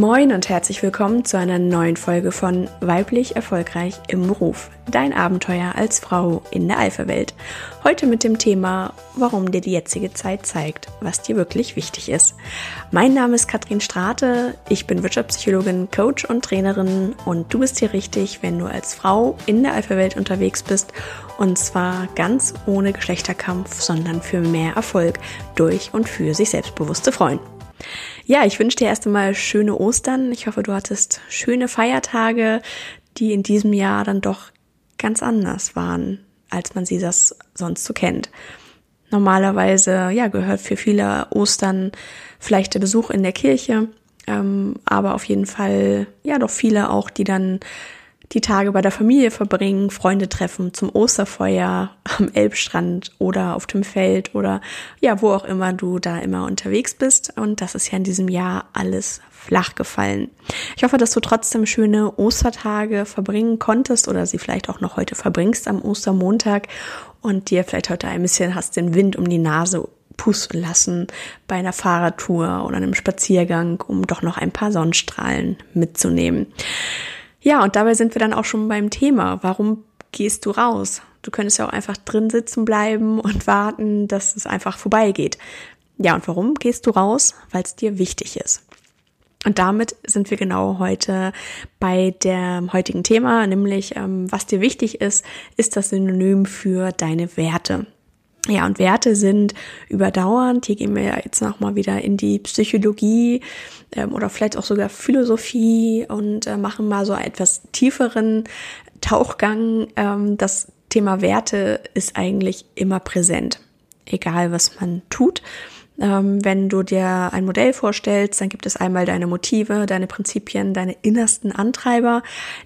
Moin und herzlich willkommen zu einer neuen Folge von Weiblich Erfolgreich im Beruf. Dein Abenteuer als Frau in der Alpha-Welt. Heute mit dem Thema, warum dir die jetzige Zeit zeigt, was dir wirklich wichtig ist. Mein Name ist Katrin Strate, ich bin Wirtschaftspsychologin, Coach und Trainerin und du bist hier richtig, wenn du als Frau in der Alpha-Welt unterwegs bist und zwar ganz ohne Geschlechterkampf, sondern für mehr Erfolg durch und für sich selbstbewusste Frauen. Ja, ich wünsche dir erst einmal schöne Ostern. Ich hoffe, du hattest schöne Feiertage, die in diesem Jahr dann doch ganz anders waren, als man sie das sonst so kennt. Normalerweise, ja, gehört für viele Ostern vielleicht der Besuch in der Kirche, ähm, aber auf jeden Fall, ja, doch viele auch, die dann die Tage bei der Familie verbringen, Freunde treffen zum Osterfeuer am Elbstrand oder auf dem Feld oder ja, wo auch immer du da immer unterwegs bist. Und das ist ja in diesem Jahr alles flach gefallen. Ich hoffe, dass du trotzdem schöne Ostertage verbringen konntest oder sie vielleicht auch noch heute verbringst am Ostermontag und dir vielleicht heute ein bisschen hast den Wind um die Nase pusten lassen bei einer Fahrradtour oder einem Spaziergang, um doch noch ein paar Sonnenstrahlen mitzunehmen. Ja, und dabei sind wir dann auch schon beim Thema. Warum gehst du raus? Du könntest ja auch einfach drin sitzen bleiben und warten, dass es einfach vorbeigeht. Ja, und warum gehst du raus? Weil es dir wichtig ist. Und damit sind wir genau heute bei dem heutigen Thema, nämlich ähm, was dir wichtig ist, ist das Synonym für deine Werte. Ja, und Werte sind überdauernd. Hier gehen wir ja jetzt nochmal wieder in die Psychologie ähm, oder vielleicht auch sogar Philosophie und äh, machen mal so etwas tieferen Tauchgang. Ähm, das Thema Werte ist eigentlich immer präsent, egal was man tut. Ähm, wenn du dir ein Modell vorstellst, dann gibt es einmal deine Motive, deine Prinzipien, deine innersten Antreiber.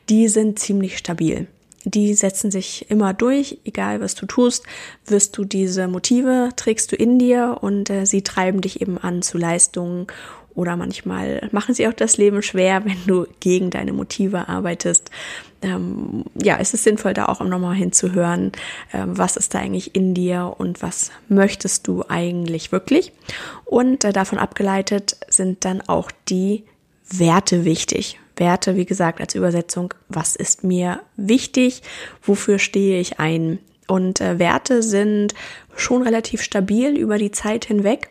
Die sind ziemlich stabil die setzen sich immer durch, egal was du tust, wirst du diese Motive, trägst du in dir und äh, sie treiben dich eben an zu Leistungen oder manchmal machen sie auch das Leben schwer, wenn du gegen deine Motive arbeitest. Ähm, ja, es ist sinnvoll, da auch nochmal hinzuhören, ähm, was ist da eigentlich in dir und was möchtest du eigentlich wirklich. Und äh, davon abgeleitet sind dann auch die Werte wichtig. Werte, wie gesagt, als Übersetzung, was ist mir wichtig, wofür stehe ich ein. Und äh, Werte sind schon relativ stabil über die Zeit hinweg,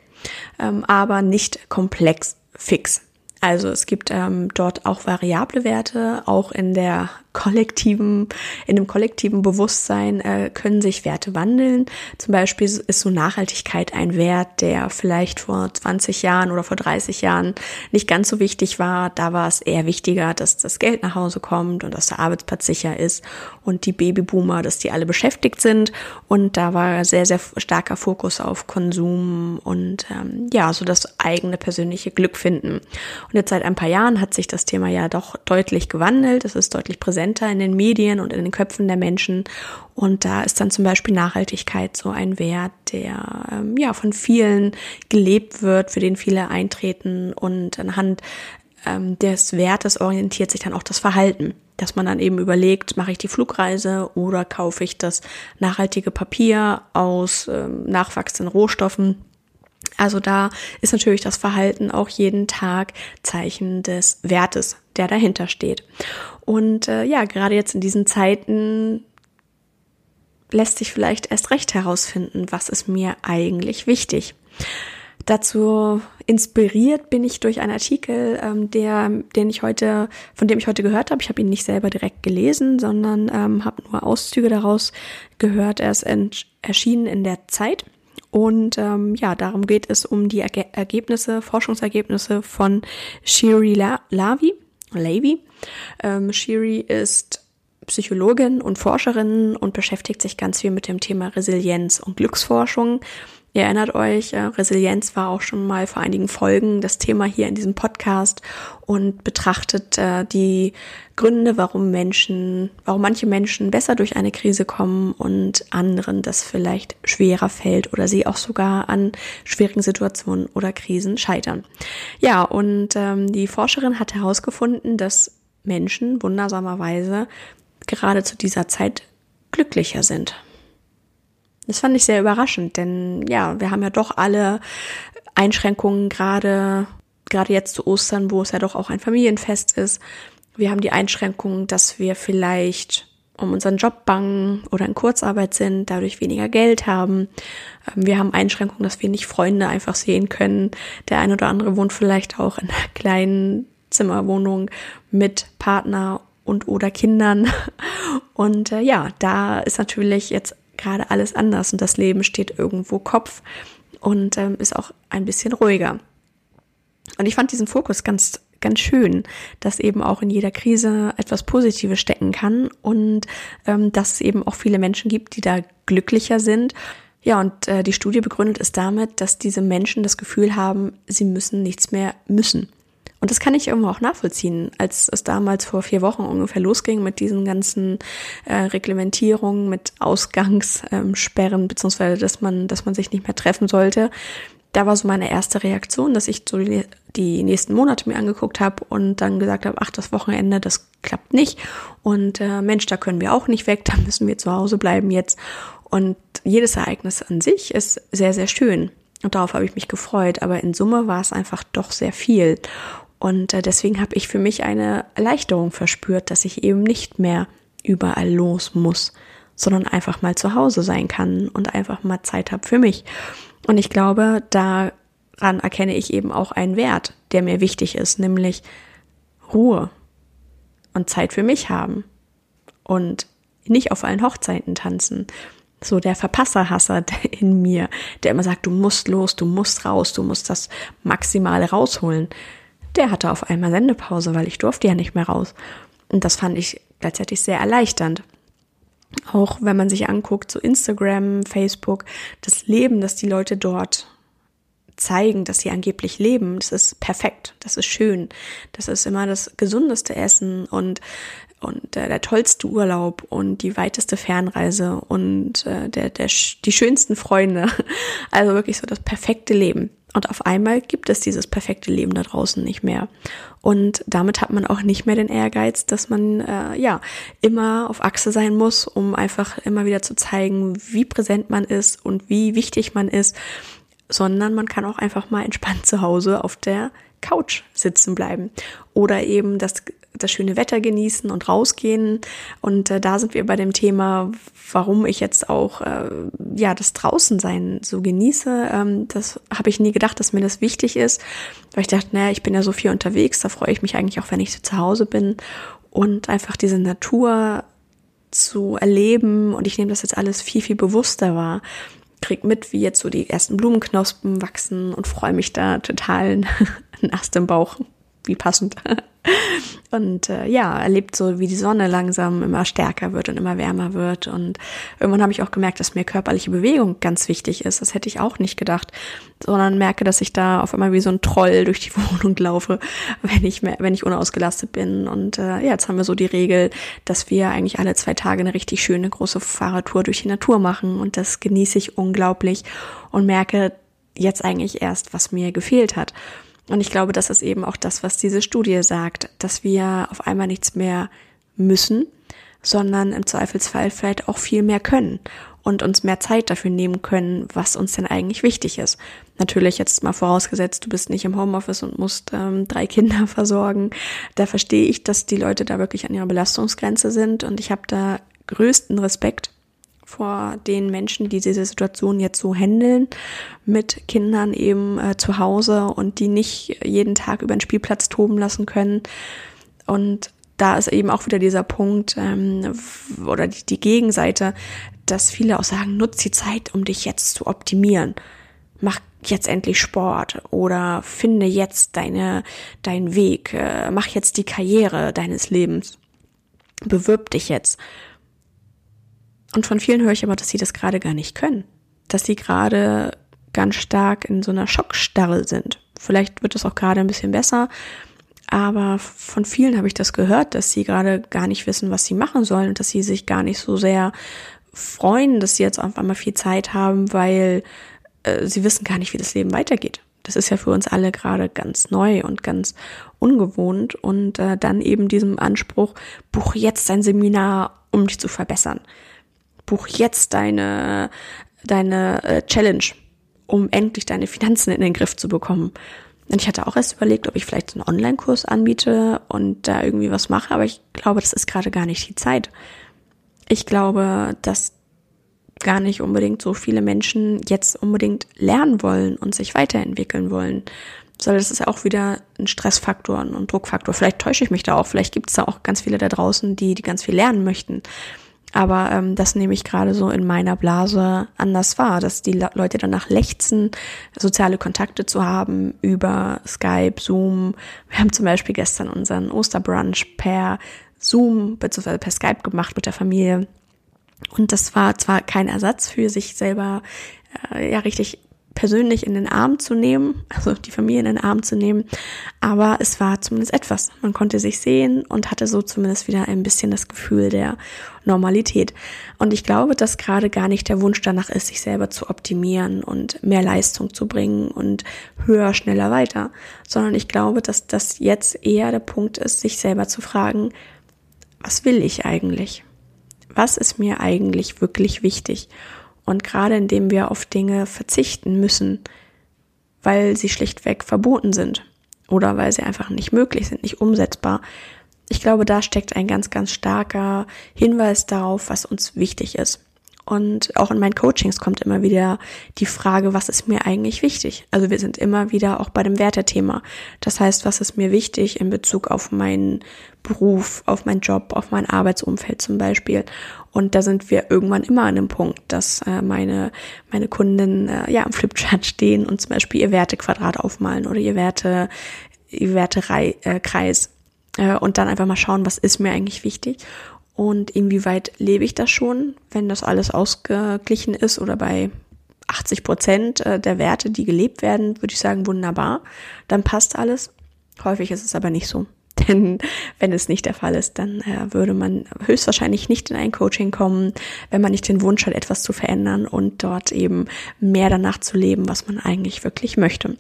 ähm, aber nicht komplex fix. Also es gibt ähm, dort auch variable Werte, auch in der kollektiven, in dem kollektiven Bewusstsein äh, können sich Werte wandeln. Zum Beispiel ist so Nachhaltigkeit ein Wert, der vielleicht vor 20 Jahren oder vor 30 Jahren nicht ganz so wichtig war. Da war es eher wichtiger, dass das Geld nach Hause kommt und dass der Arbeitsplatz sicher ist und die Babyboomer, dass die alle beschäftigt sind. Und da war sehr, sehr starker Fokus auf Konsum und ähm, ja, so das eigene persönliche Glück finden. Und jetzt seit ein paar Jahren hat sich das Thema ja doch deutlich gewandelt. Es ist deutlich präsenter präsenter in den Medien und in den Köpfen der Menschen. Und da ist dann zum Beispiel Nachhaltigkeit so ein Wert, der ähm, ja von vielen gelebt wird, für den viele eintreten und anhand ähm, des Wertes orientiert sich dann auch das Verhalten dass man dann eben überlegt, mache ich die Flugreise oder kaufe ich das nachhaltige Papier aus ähm, nachwachsenden Rohstoffen. Also da ist natürlich das Verhalten auch jeden Tag Zeichen des Wertes, der dahinter steht. Und äh, ja, gerade jetzt in diesen Zeiten lässt sich vielleicht erst recht herausfinden, was ist mir eigentlich wichtig. Dazu inspiriert bin ich durch einen Artikel, ähm, der, den ich heute, von dem ich heute gehört habe. Ich habe ihn nicht selber direkt gelesen, sondern ähm, habe nur Auszüge daraus gehört. Er ist erschienen in der Zeit. Und ähm, ja, darum geht es um die Erge Ergebnisse, Forschungsergebnisse von Shiri La Lavi. Levy. Ähm, Shiri ist Psychologin und Forscherin und beschäftigt sich ganz viel mit dem Thema Resilienz und Glücksforschung. Ihr erinnert euch, äh, Resilienz war auch schon mal vor einigen Folgen das Thema hier in diesem Podcast und betrachtet äh, die Gründe, warum Menschen, warum manche Menschen besser durch eine Krise kommen und anderen das vielleicht schwerer fällt oder sie auch sogar an schwierigen Situationen oder Krisen scheitern. Ja, und ähm, die Forscherin hat herausgefunden, dass Menschen wundersamerweise gerade zu dieser Zeit glücklicher sind. Das fand ich sehr überraschend, denn ja, wir haben ja doch alle Einschränkungen gerade gerade jetzt zu Ostern, wo es ja doch auch ein Familienfest ist. Wir haben die Einschränkung, dass wir vielleicht um unseren Job bangen oder in Kurzarbeit sind, dadurch weniger Geld haben. Ähm, wir haben Einschränkungen, dass wir nicht Freunde einfach sehen können. Der eine oder andere wohnt vielleicht auch in einer kleinen Zimmerwohnung mit Partner und oder Kindern. Und äh, ja, da ist natürlich jetzt gerade alles anders und das Leben steht irgendwo Kopf und ähm, ist auch ein bisschen ruhiger. Und ich fand diesen Fokus ganz ganz schön, dass eben auch in jeder Krise etwas Positives stecken kann und ähm, dass es eben auch viele Menschen gibt, die da glücklicher sind. Ja, und äh, die Studie begründet es damit, dass diese Menschen das Gefühl haben, sie müssen nichts mehr müssen. Und das kann ich irgendwo auch nachvollziehen, als es damals vor vier Wochen ungefähr losging mit diesen ganzen äh, Reglementierungen, mit Ausgangssperren, ähm, beziehungsweise dass man, dass man sich nicht mehr treffen sollte da war so meine erste Reaktion, dass ich so die, die nächsten Monate mir angeguckt habe und dann gesagt habe, ach, das Wochenende, das klappt nicht. Und äh, Mensch, da können wir auch nicht weg, da müssen wir zu Hause bleiben jetzt. Und jedes Ereignis an sich ist sehr, sehr schön. Und darauf habe ich mich gefreut. Aber in Summe war es einfach doch sehr viel. Und äh, deswegen habe ich für mich eine Erleichterung verspürt, dass ich eben nicht mehr überall los muss, sondern einfach mal zu Hause sein kann und einfach mal Zeit habe für mich. Und ich glaube, daran erkenne ich eben auch einen Wert, der mir wichtig ist, nämlich Ruhe und Zeit für mich haben und nicht auf allen Hochzeiten tanzen. So der Verpasserhasser in mir, der immer sagt, du musst los, du musst raus, du musst das Maximale rausholen. Der hatte auf einmal Sendepause, weil ich durfte ja nicht mehr raus. Und das fand ich gleichzeitig sehr erleichternd auch wenn man sich anguckt, so Instagram, Facebook, das Leben, das die Leute dort zeigen, dass sie angeblich leben, das ist perfekt, das ist schön, das ist immer das gesundeste Essen und und äh, der tollste Urlaub und die weiteste Fernreise und äh, der, der die schönsten Freunde, also wirklich so das perfekte Leben. Und auf einmal gibt es dieses perfekte Leben da draußen nicht mehr. Und damit hat man auch nicht mehr den Ehrgeiz, dass man äh, ja immer auf Achse sein muss, um einfach immer wieder zu zeigen, wie präsent man ist und wie wichtig man ist, sondern man kann auch einfach mal entspannt zu Hause auf der Couch sitzen bleiben oder eben das das schöne Wetter genießen und rausgehen. Und äh, da sind wir bei dem Thema, warum ich jetzt auch äh, ja das Draußensein so genieße. Ähm, das habe ich nie gedacht, dass mir das wichtig ist, weil ich dachte, naja, ich bin ja so viel unterwegs, da freue ich mich eigentlich auch, wenn ich zu Hause bin und einfach diese Natur zu erleben. Und ich nehme das jetzt alles viel viel bewusster wahr krieg mit, wie jetzt so die ersten Blumenknospen wachsen und freue mich da total nass im Bauch. Wie passend. Und äh, ja, erlebt so, wie die Sonne langsam immer stärker wird und immer wärmer wird. Und irgendwann habe ich auch gemerkt, dass mir körperliche Bewegung ganz wichtig ist. Das hätte ich auch nicht gedacht, sondern merke, dass ich da auf einmal wie so ein Troll durch die Wohnung laufe, wenn ich mehr, wenn ich unausgelastet bin. Und äh, ja, jetzt haben wir so die Regel, dass wir eigentlich alle zwei Tage eine richtig schöne große Fahrradtour durch die Natur machen. Und das genieße ich unglaublich und merke jetzt eigentlich erst, was mir gefehlt hat. Und ich glaube, das ist eben auch das, was diese Studie sagt, dass wir auf einmal nichts mehr müssen, sondern im Zweifelsfall vielleicht auch viel mehr können und uns mehr Zeit dafür nehmen können, was uns denn eigentlich wichtig ist. Natürlich jetzt mal vorausgesetzt, du bist nicht im Homeoffice und musst ähm, drei Kinder versorgen. Da verstehe ich, dass die Leute da wirklich an ihrer Belastungsgrenze sind und ich habe da größten Respekt vor den Menschen, die diese Situation jetzt so handeln, mit Kindern eben äh, zu Hause und die nicht jeden Tag über den Spielplatz toben lassen können. Und da ist eben auch wieder dieser Punkt ähm, oder die, die Gegenseite, dass viele auch sagen, nutz die Zeit, um dich jetzt zu optimieren. Mach jetzt endlich Sport oder finde jetzt deine, deinen Weg, äh, mach jetzt die Karriere deines Lebens. Bewirb dich jetzt. Und von vielen höre ich aber, dass sie das gerade gar nicht können. Dass sie gerade ganz stark in so einer Schockstarre sind. Vielleicht wird es auch gerade ein bisschen besser, aber von vielen habe ich das gehört, dass sie gerade gar nicht wissen, was sie machen sollen und dass sie sich gar nicht so sehr freuen, dass sie jetzt auf einmal viel Zeit haben, weil äh, sie wissen gar nicht, wie das Leben weitergeht. Das ist ja für uns alle gerade ganz neu und ganz ungewohnt und äh, dann eben diesem Anspruch, buch jetzt ein Seminar, um dich zu verbessern buch jetzt deine, deine äh, Challenge, um endlich deine Finanzen in den Griff zu bekommen. Und ich hatte auch erst überlegt, ob ich vielleicht einen Online-Kurs anbiete und da irgendwie was mache, aber ich glaube, das ist gerade gar nicht die Zeit. Ich glaube, dass gar nicht unbedingt so viele Menschen jetzt unbedingt lernen wollen und sich weiterentwickeln wollen. Sondern das ist auch wieder ein Stressfaktor und Druckfaktor. Vielleicht täusche ich mich da auch, vielleicht gibt es da auch ganz viele da draußen, die, die ganz viel lernen möchten. Aber ähm, das nehme ich gerade so in meiner Blase anders wahr, dass die Leute danach lechzen, soziale Kontakte zu haben über Skype, Zoom. Wir haben zum Beispiel gestern unseren Osterbrunch per Zoom bzw. per Skype gemacht mit der Familie. Und das war zwar kein Ersatz für sich selber äh, ja richtig persönlich in den Arm zu nehmen, also die Familie in den Arm zu nehmen. Aber es war zumindest etwas. Man konnte sich sehen und hatte so zumindest wieder ein bisschen das Gefühl der Normalität. Und ich glaube, dass gerade gar nicht der Wunsch danach ist, sich selber zu optimieren und mehr Leistung zu bringen und höher, schneller weiter, sondern ich glaube, dass das jetzt eher der Punkt ist, sich selber zu fragen, was will ich eigentlich? Was ist mir eigentlich wirklich wichtig? Und gerade indem wir auf Dinge verzichten müssen, weil sie schlichtweg verboten sind oder weil sie einfach nicht möglich sind, nicht umsetzbar. Ich glaube, da steckt ein ganz, ganz starker Hinweis darauf, was uns wichtig ist. Und auch in meinen Coachings kommt immer wieder die Frage, was ist mir eigentlich wichtig? Also wir sind immer wieder auch bei dem Wertethema. Das heißt, was ist mir wichtig in Bezug auf meinen Beruf, auf meinen Job, auf mein Arbeitsumfeld zum Beispiel? Und da sind wir irgendwann immer an dem Punkt, dass äh, meine, meine Kunden äh, ja am Flipchart stehen und zum Beispiel ihr Wertequadrat aufmalen oder ihr Werte, ihr Wertekreis äh, und dann einfach mal schauen, was ist mir eigentlich wichtig und inwieweit lebe ich das schon, wenn das alles ausgeglichen ist oder bei 80 Prozent äh, der Werte, die gelebt werden, würde ich sagen, wunderbar, dann passt alles. Häufig ist es aber nicht so. Denn wenn es nicht der Fall ist, dann äh, würde man höchstwahrscheinlich nicht in ein Coaching kommen, wenn man nicht den Wunsch hat, etwas zu verändern und dort eben mehr danach zu leben, was man eigentlich wirklich möchte.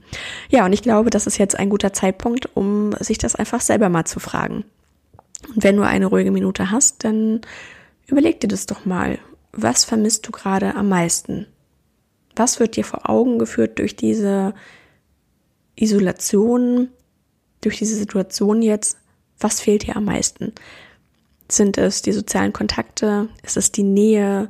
Ja, und ich glaube, das ist jetzt ein guter Zeitpunkt, um sich das einfach selber mal zu fragen. Und wenn du eine ruhige Minute hast, dann überleg dir das doch mal. Was vermisst du gerade am meisten? Was wird dir vor Augen geführt durch diese Isolation, durch diese Situation jetzt, was fehlt dir am meisten? Sind es die sozialen Kontakte? Ist es die Nähe?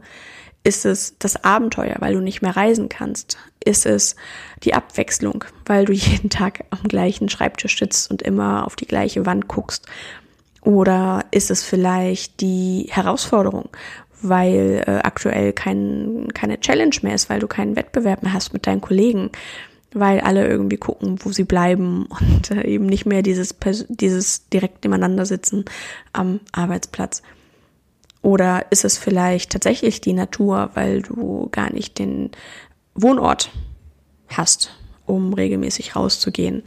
Ist es das Abenteuer, weil du nicht mehr reisen kannst? Ist es die Abwechslung, weil du jeden Tag am gleichen Schreibtisch sitzt und immer auf die gleiche Wand guckst? Oder ist es vielleicht die Herausforderung, weil äh, aktuell kein, keine Challenge mehr ist, weil du keinen Wettbewerb mehr hast mit deinen Kollegen? weil alle irgendwie gucken, wo sie bleiben und äh, eben nicht mehr dieses, dieses direkt nebeneinander sitzen am Arbeitsplatz. Oder ist es vielleicht tatsächlich die Natur, weil du gar nicht den Wohnort hast, um regelmäßig rauszugehen?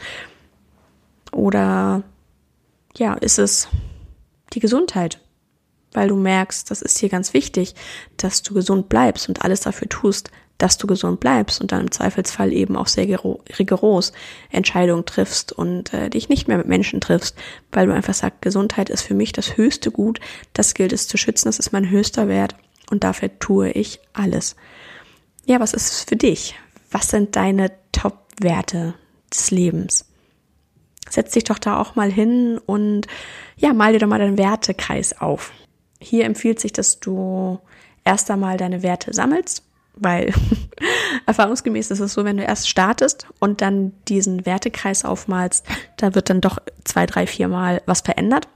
Oder ja, ist es die Gesundheit, weil du merkst, das ist hier ganz wichtig, dass du gesund bleibst und alles dafür tust, dass du gesund bleibst und dann im Zweifelsfall eben auch sehr rigoros Entscheidungen triffst und äh, dich nicht mehr mit Menschen triffst, weil du einfach sagst, Gesundheit ist für mich das höchste Gut, das gilt es zu schützen, das ist mein höchster Wert und dafür tue ich alles. Ja, was ist es für dich? Was sind deine Top-Werte des Lebens? Setz dich doch da auch mal hin und ja, mal dir doch mal deinen Wertekreis auf. Hier empfiehlt sich, dass du erst einmal deine Werte sammelst weil erfahrungsgemäß ist es so, wenn du erst startest und dann diesen Wertekreis aufmalst, da wird dann doch zwei, drei, vier Mal was verändert.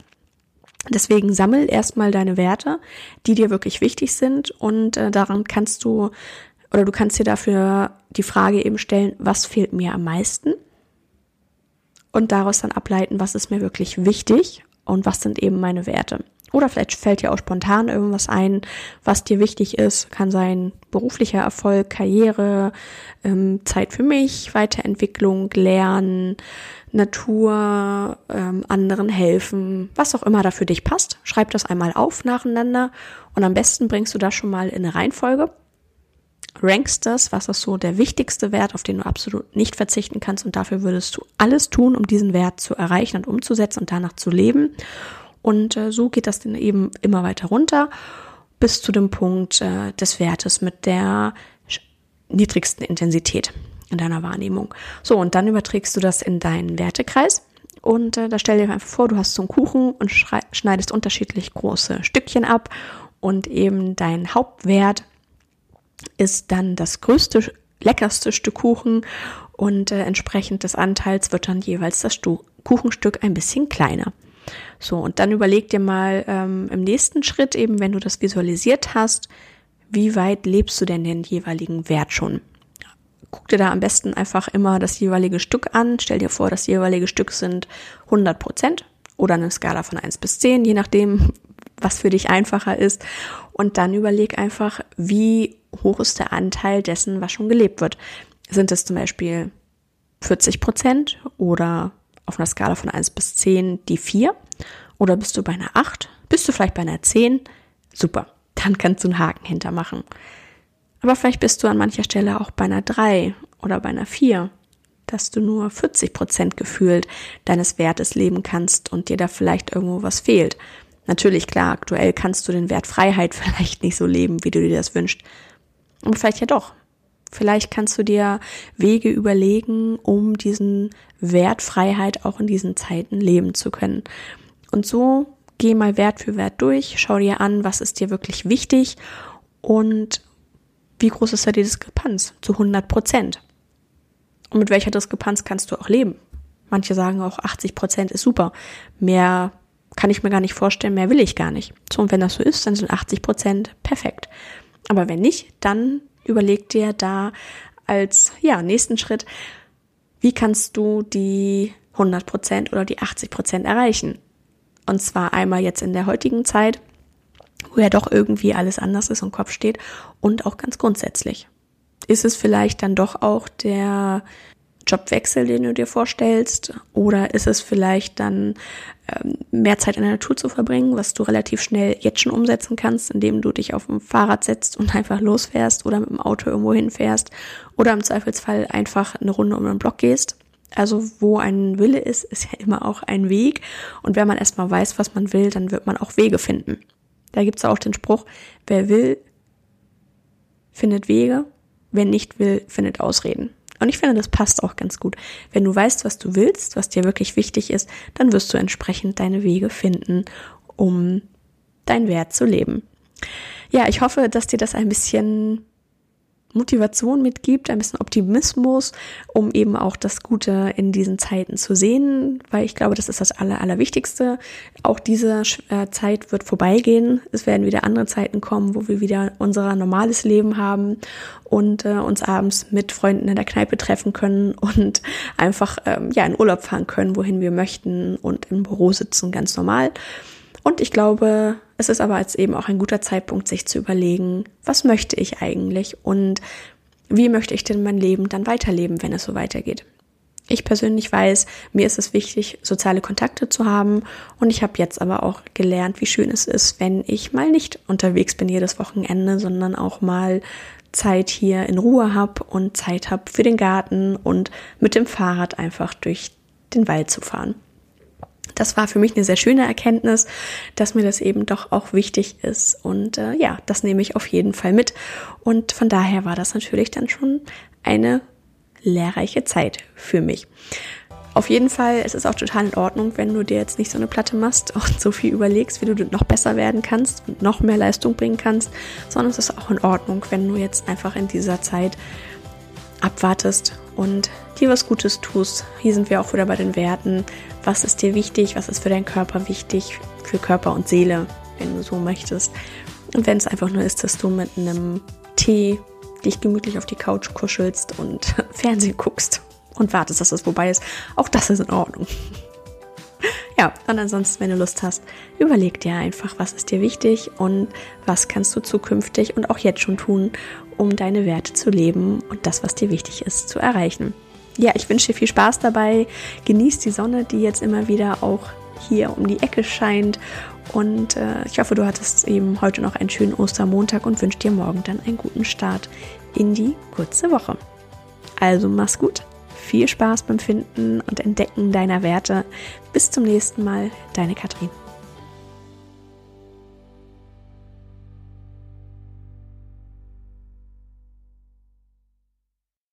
Deswegen sammel erstmal deine Werte, die dir wirklich wichtig sind und äh, daran kannst du oder du kannst dir dafür die Frage eben stellen, was fehlt mir am meisten? Und daraus dann ableiten, was ist mir wirklich wichtig und was sind eben meine Werte. Oder vielleicht fällt dir auch spontan irgendwas ein, was dir wichtig ist. Kann sein beruflicher Erfolg, Karriere, ähm, Zeit für mich, Weiterentwicklung, Lernen, Natur, ähm, anderen helfen, was auch immer da für dich passt. Schreib das einmal auf nacheinander und am besten bringst du das schon mal in eine Reihenfolge. Rankst das, was ist so der wichtigste Wert, auf den du absolut nicht verzichten kannst und dafür würdest du alles tun, um diesen Wert zu erreichen und umzusetzen und danach zu leben. Und äh, so geht das dann eben immer weiter runter bis zu dem Punkt äh, des Wertes mit der niedrigsten Intensität. in deiner Wahrnehmung. So, und dann überträgst du das in deinen Wertekreis. Und äh, da stell dir einfach vor, du hast so einen Kuchen und schneidest unterschiedlich große Stückchen ab. Und eben dein Hauptwert ist dann das größte, leckerste Stück Kuchen. Und äh, entsprechend des Anteils wird dann jeweils das Stu Kuchenstück ein bisschen kleiner. So, und dann überleg dir mal ähm, im nächsten Schritt eben, wenn du das visualisiert hast, wie weit lebst du denn den jeweiligen Wert schon? Guck dir da am besten einfach immer das jeweilige Stück an. Stell dir vor, das jeweilige Stück sind 100 Prozent oder eine Skala von 1 bis 10, je nachdem, was für dich einfacher ist. Und dann überleg einfach, wie hoch ist der Anteil dessen, was schon gelebt wird. Sind es zum Beispiel 40 Prozent oder auf einer Skala von 1 bis 10 die 4? Oder bist du bei einer 8? Bist du vielleicht bei einer 10? Super, dann kannst du einen Haken hintermachen. Aber vielleicht bist du an mancher Stelle auch bei einer 3 oder bei einer 4, dass du nur 40 Prozent gefühlt deines Wertes leben kannst und dir da vielleicht irgendwo was fehlt. Natürlich, klar, aktuell kannst du den Wert Freiheit vielleicht nicht so leben, wie du dir das wünschst. Aber vielleicht ja doch. Vielleicht kannst du dir Wege überlegen, um diesen Wert Freiheit auch in diesen Zeiten leben zu können. Und so geh mal Wert für Wert durch, schau dir an, was ist dir wirklich wichtig und wie groß ist da die Diskrepanz zu 100 Prozent. Und mit welcher Diskrepanz kannst du auch leben? Manche sagen auch 80 Prozent ist super. Mehr kann ich mir gar nicht vorstellen, mehr will ich gar nicht. So, und wenn das so ist, dann sind 80 Prozent perfekt. Aber wenn nicht, dann überleg dir da als, ja, nächsten Schritt, wie kannst du die 100 Prozent oder die 80 Prozent erreichen? Und zwar einmal jetzt in der heutigen Zeit, wo ja doch irgendwie alles anders ist und Kopf steht und auch ganz grundsätzlich. Ist es vielleicht dann doch auch der Jobwechsel, den du dir vorstellst? Oder ist es vielleicht dann ähm, mehr Zeit in der Natur zu verbringen, was du relativ schnell jetzt schon umsetzen kannst, indem du dich auf dem Fahrrad setzt und einfach losfährst oder mit dem Auto irgendwo hinfährst oder im Zweifelsfall einfach eine Runde um den Block gehst? Also wo ein Wille ist, ist ja immer auch ein Weg. Und wenn man erstmal weiß, was man will, dann wird man auch Wege finden. Da gibt's auch den Spruch, wer will, findet Wege, wer nicht will, findet Ausreden. Und ich finde, das passt auch ganz gut. Wenn du weißt, was du willst, was dir wirklich wichtig ist, dann wirst du entsprechend deine Wege finden, um dein Wert zu leben. Ja, ich hoffe, dass dir das ein bisschen Motivation mitgibt, ein bisschen Optimismus, um eben auch das Gute in diesen Zeiten zu sehen, weil ich glaube, das ist das Aller, Allerwichtigste. Auch diese äh, Zeit wird vorbeigehen. Es werden wieder andere Zeiten kommen, wo wir wieder unser normales Leben haben und äh, uns abends mit Freunden in der Kneipe treffen können und einfach ähm, ja in Urlaub fahren können, wohin wir möchten und im Büro sitzen, ganz normal. Und ich glaube, es ist aber jetzt eben auch ein guter Zeitpunkt, sich zu überlegen, was möchte ich eigentlich und wie möchte ich denn mein Leben dann weiterleben, wenn es so weitergeht. Ich persönlich weiß, mir ist es wichtig, soziale Kontakte zu haben und ich habe jetzt aber auch gelernt, wie schön es ist, wenn ich mal nicht unterwegs bin jedes Wochenende, sondern auch mal Zeit hier in Ruhe habe und Zeit habe für den Garten und mit dem Fahrrad einfach durch den Wald zu fahren das war für mich eine sehr schöne Erkenntnis, dass mir das eben doch auch wichtig ist. Und äh, ja, das nehme ich auf jeden Fall mit. Und von daher war das natürlich dann schon eine lehrreiche Zeit für mich. Auf jeden Fall, es ist auch total in Ordnung, wenn du dir jetzt nicht so eine Platte machst und so viel überlegst, wie du noch besser werden kannst und noch mehr Leistung bringen kannst, sondern es ist auch in Ordnung, wenn du jetzt einfach in dieser Zeit abwartest und dir was Gutes tust. Hier sind wir auch wieder bei den Werten was ist dir wichtig, was ist für deinen Körper wichtig, für Körper und Seele, wenn du so möchtest. Und wenn es einfach nur ist, dass du mit einem Tee dich gemütlich auf die Couch kuschelst und Fernsehen guckst und wartest, dass es vorbei ist, auch das ist in Ordnung. Ja, und ansonsten, wenn du Lust hast, überleg dir einfach, was ist dir wichtig und was kannst du zukünftig und auch jetzt schon tun, um deine Werte zu leben und das, was dir wichtig ist, zu erreichen ja, ich wünsche dir viel Spaß dabei. Genieß die Sonne, die jetzt immer wieder auch hier um die Ecke scheint. Und äh, ich hoffe, du hattest eben heute noch einen schönen Ostermontag und wünsche dir morgen dann einen guten Start in die kurze Woche. Also mach's gut. Viel Spaß beim Finden und Entdecken deiner Werte. Bis zum nächsten Mal, deine Katrin.